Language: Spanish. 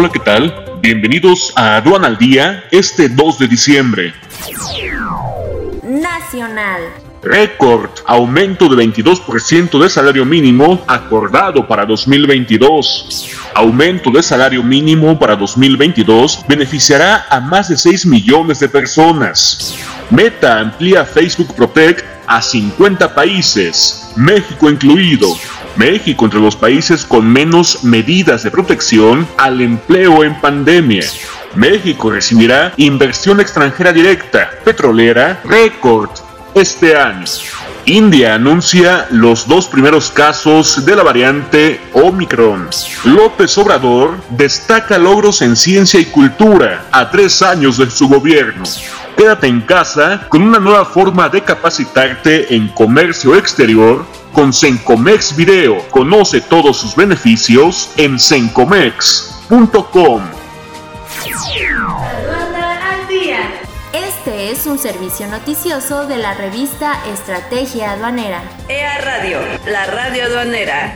Hola, ¿qué tal? Bienvenidos a Aduan al Día este 2 de diciembre. Nacional. Récord, aumento de 22% de salario mínimo acordado para 2022. Aumento de salario mínimo para 2022 beneficiará a más de 6 millones de personas. Meta amplía Facebook Protect a 50 países, México incluido. México entre los países con menos medidas de protección al empleo en pandemia. México recibirá inversión extranjera directa, petrolera, récord este año. India anuncia los dos primeros casos de la variante Omicron. López Obrador destaca logros en ciencia y cultura a tres años de su gobierno. Quédate en casa con una nueva forma de capacitarte en comercio exterior con Sencomex Video. Conoce todos sus beneficios en sencomex.com. Este es un servicio noticioso de la revista Estrategia Aduanera. EA Radio, la radio aduanera.